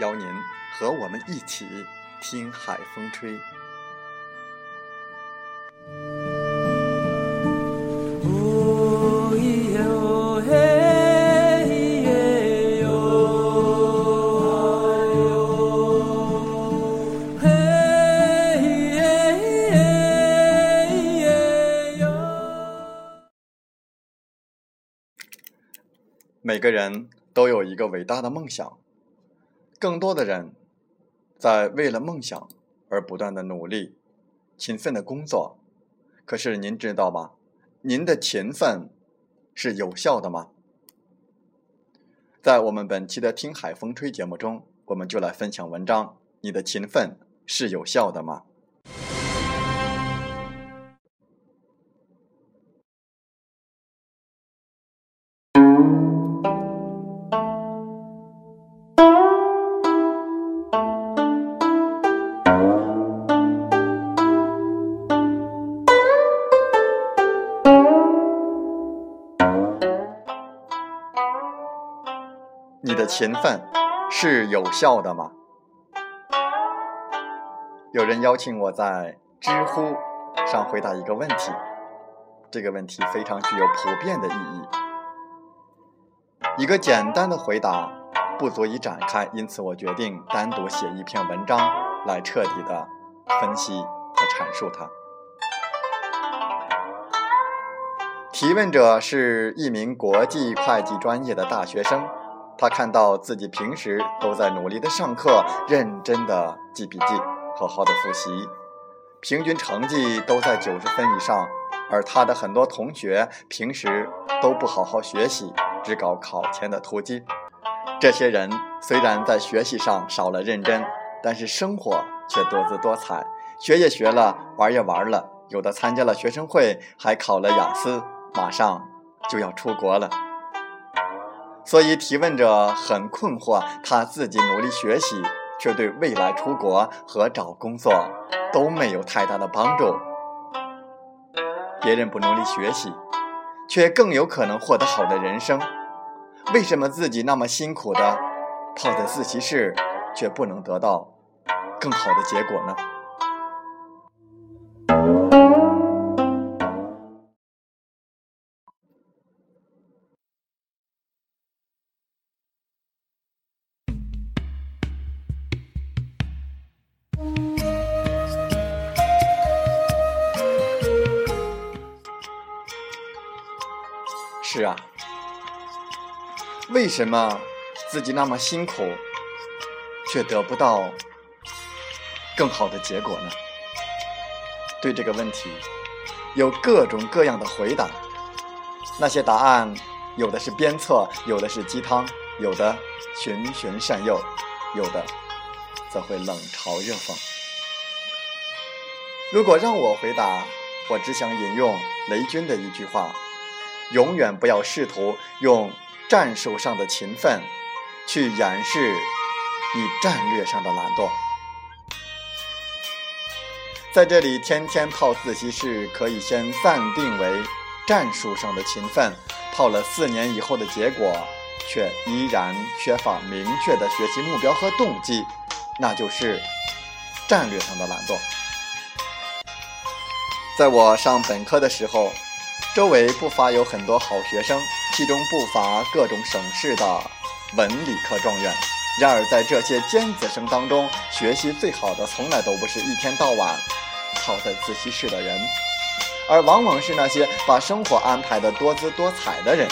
邀您和我们一起听海风吹。每个人都有一个伟大的梦想。更多的人在为了梦想而不断的努力、勤奋的工作。可是您知道吗？您的勤奋是有效的吗？在我们本期的《听海风吹》节目中，我们就来分享文章：你的勤奋是有效的吗？勤奋是有效的吗？有人邀请我在知乎上回答一个问题，这个问题非常具有普遍的意义。一个简单的回答不足以展开，因此我决定单独写一篇文章来彻底的分析和阐述它。提问者是一名国际会计专业的大学生。他看到自己平时都在努力的上课，认真的记笔记，好好的复习，平均成绩都在九十分以上。而他的很多同学平时都不好好学习，只搞考前的突击。这些人虽然在学习上少了认真，但是生活却多姿多彩，学也学了，玩也玩了，有的参加了学生会，还考了雅思，马上就要出国了。所以提问者很困惑，他自己努力学习，却对未来出国和找工作都没有太大的帮助。别人不努力学习，却更有可能获得好的人生，为什么自己那么辛苦的泡在自习室，却不能得到更好的结果呢？为什么自己那么辛苦，却得不到更好的结果呢？对这个问题，有各种各样的回答。那些答案，有的是鞭策，有的是鸡汤，有的循循善诱，有的则会冷嘲热讽。如果让我回答，我只想引用雷军的一句话。永远不要试图用战术上的勤奋去掩饰你战略上的懒惰。在这里，天天泡自习室可以先暂定为战术上的勤奋，泡了四年以后的结果却依然缺乏明确的学习目标和动机，那就是战略上的懒惰。在我上本科的时候。周围不乏有很多好学生，其中不乏各种省市的文理科状元。然而，在这些尖子生当中，学习最好的从来都不是一天到晚泡在自习室的人，而往往是那些把生活安排的多姿多彩的人。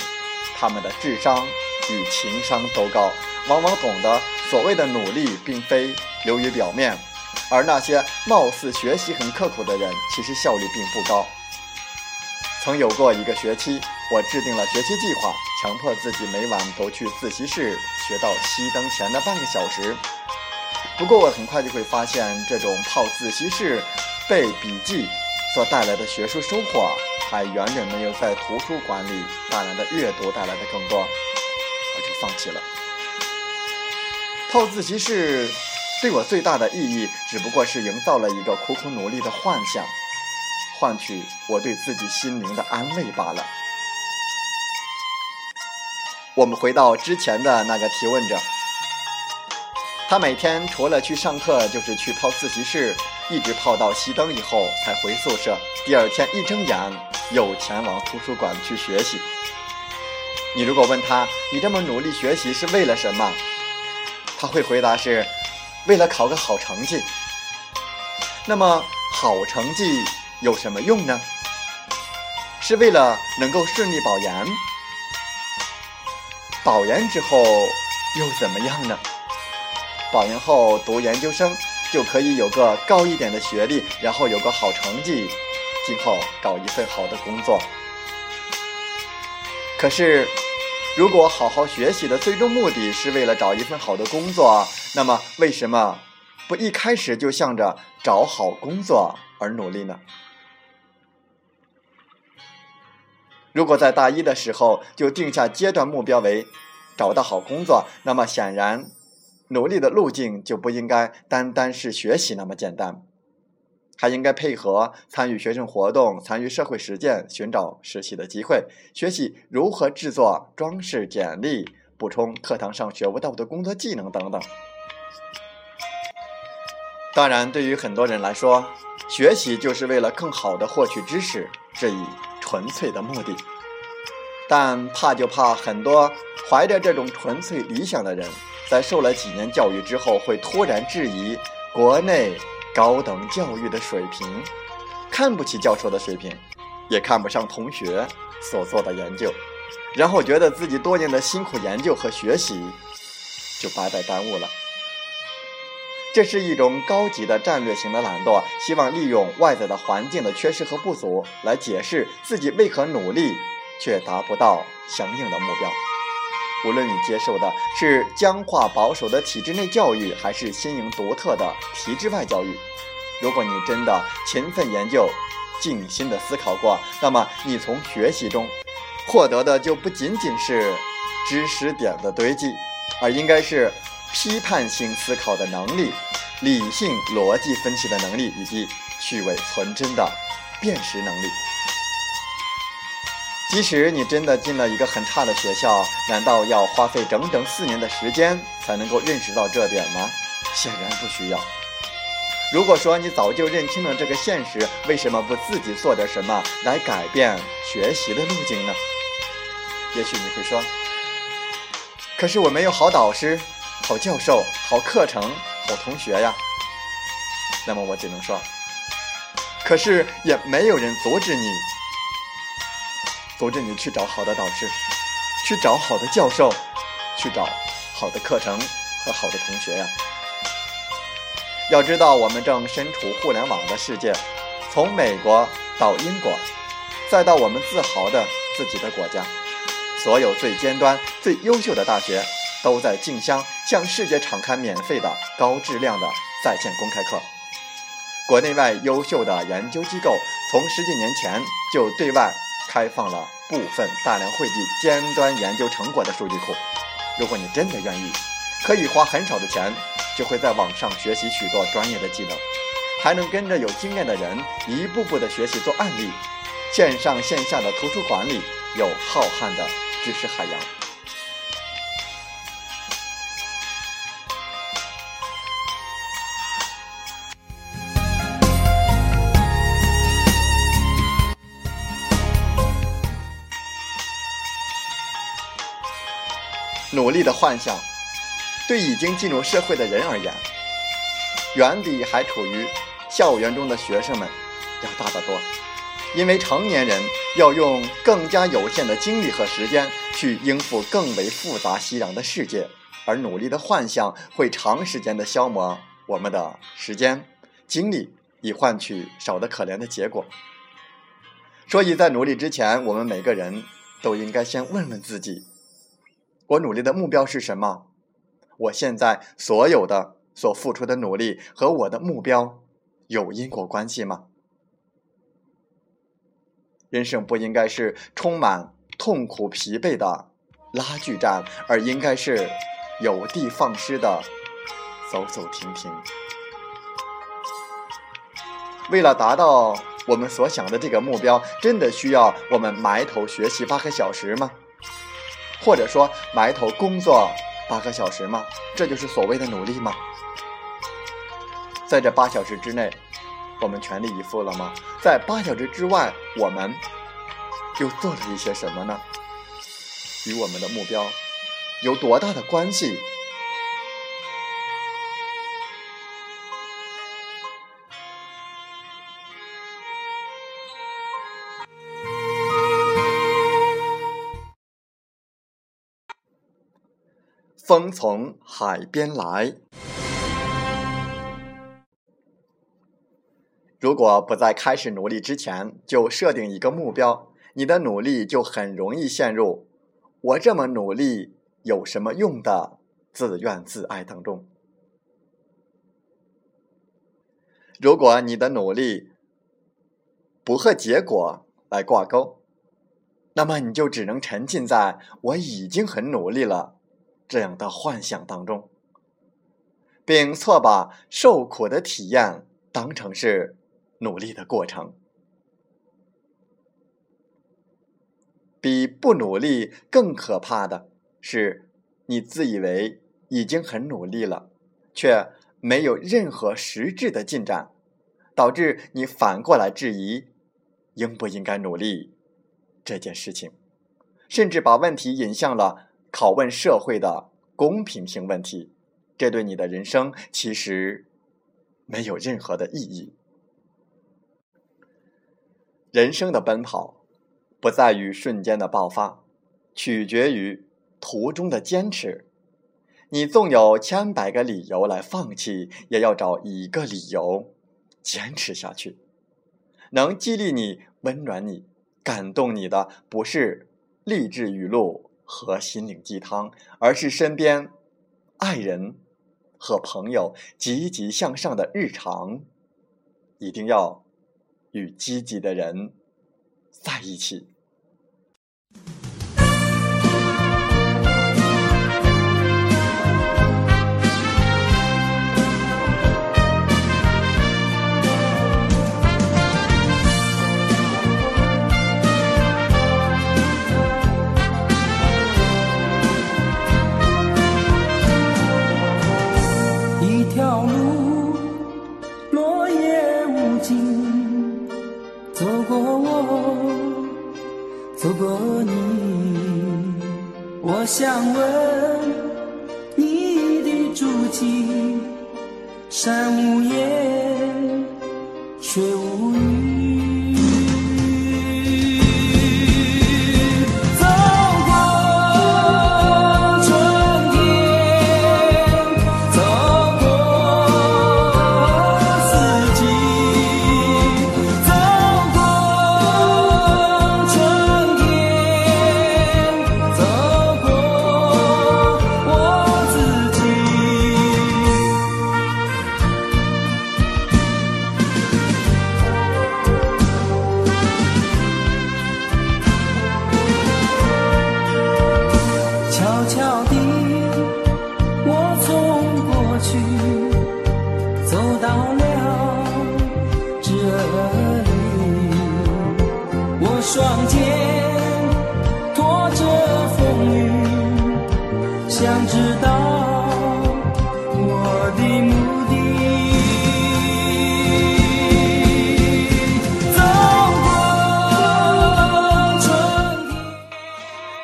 他们的智商与情商都高，往往懂得所谓的努力并非流于表面，而那些貌似学习很刻苦的人，其实效率并不高。曾有过一个学期，我制定了学习计划，强迫自己每晚都去自习室学到熄灯前的半个小时。不过我很快就会发现，这种泡自习室背笔记所带来的学术收获，还远远没有在图书馆里大量的阅读带来的更多，我就放弃了。泡自习室对我最大的意义，只不过是营造了一个苦苦努力的幻想。换取我对自己心灵的安慰罢了。我们回到之前的那个提问者，他每天除了去上课，就是去泡自习室，一直泡到熄灯以后才回宿舍。第二天一睁眼，又前往图书馆去学习。你如果问他，你这么努力学习是为了什么？他会回答是，为了考个好成绩。那么好成绩？有什么用呢？是为了能够顺利保研，保研之后又怎么样呢？保研后读研究生就可以有个高一点的学历，然后有个好成绩，今后搞一份好的工作。可是，如果好好学习的最终目的是为了找一份好的工作，那么为什么不一开始就向着找好工作而努力呢？如果在大一的时候就定下阶段目标为找到好工作，那么显然努力的路径就不应该单单是学习那么简单，还应该配合参与学生活动、参与社会实践、寻找实习的机会、学习如何制作装饰简历、补充课堂上学不到的工作技能等等。当然，对于很多人来说，学习就是为了更好的获取知识，这一。纯粹的目的，但怕就怕很多怀着这种纯粹理想的人，在受了几年教育之后，会突然质疑国内高等教育的水平，看不起教授的水平，也看不上同学所做的研究，然后觉得自己多年的辛苦研究和学习就白白耽误了。这是一种高级的战略型的懒惰，希望利用外在的环境的缺失和不足来解释自己为何努力却达不到相应的目标。无论你接受的是僵化保守的体制内教育，还是新颖独特的体制外教育，如果你真的勤奋研究、静心的思考过，那么你从学习中获得的就不仅仅是知识点的堆积，而应该是。批判性思考的能力、理性逻辑分析的能力以及去伪存真的辨识能力。即使你真的进了一个很差的学校，难道要花费整整四年的时间才能够认识到这点吗？显然不需要。如果说你早就认清了这个现实，为什么不自己做点什么来改变学习的路径呢？也许你会说：“可是我没有好导师。”好教授、好课程、好同学呀。那么我只能说，可是也没有人阻止你，阻止你去找好的导师，去找好的教授，去找好的课程和好的同学呀。要知道，我们正身处互联网的世界，从美国到英国，再到我们自豪的自己的国家，所有最尖端、最优秀的大学。都在竞相向世界敞开免费的高质量的在线公开课。国内外优秀的研究机构从十几年前就对外开放了部分大量汇集尖端研究成果的数据库。如果你真的愿意，可以花很少的钱，就会在网上学习许多专业的技能，还能跟着有经验的人一步步的学习做案例。线上线下的图书馆里有浩瀚的知识海洋。努力的幻想，对已经进入社会的人而言，远比还处于校园中的学生们要大得多。因为成年人要用更加有限的精力和时间去应付更为复杂熙攘的世界，而努力的幻想会长时间的消磨我们的时间精力，以换取少得可怜的结果。所以在努力之前，我们每个人都应该先问问自己：我努力的目标是什么？我现在所有的所付出的努力和我的目标有因果关系吗？人生不应该是充满痛苦、疲惫的拉锯战，而应该是有的放矢的走走停停。为了达到我们所想的这个目标，真的需要我们埋头学习八个小时吗？或者说埋头工作八个小时吗？这就是所谓的努力吗？在这八小时之内。我们全力以赴了吗？在八小时之外，我们又做了一些什么呢？与我们的目标有多大的关系？风从海边来。如果不在开始努力之前就设定一个目标，你的努力就很容易陷入“我这么努力有什么用”的自怨自艾当中。如果你的努力不和结果来挂钩，那么你就只能沉浸在“我已经很努力了”这样的幻想当中，并错把受苦的体验当成是。努力的过程，比不努力更可怕的是，你自以为已经很努力了，却没有任何实质的进展，导致你反过来质疑应不应该努力这件事情，甚至把问题引向了拷问社会的公平性问题，这对你的人生其实没有任何的意义。人生的奔跑，不在于瞬间的爆发，取决于途中的坚持。你纵有千百个理由来放弃，也要找一个理由坚持下去。能激励你、温暖你、感动你的，不是励志语录和心灵鸡汤，而是身边爱人和朋友积极向上的日常。一定要。与积极的人在一起。无语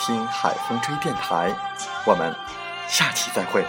听海风吹电台”。我们下期再会。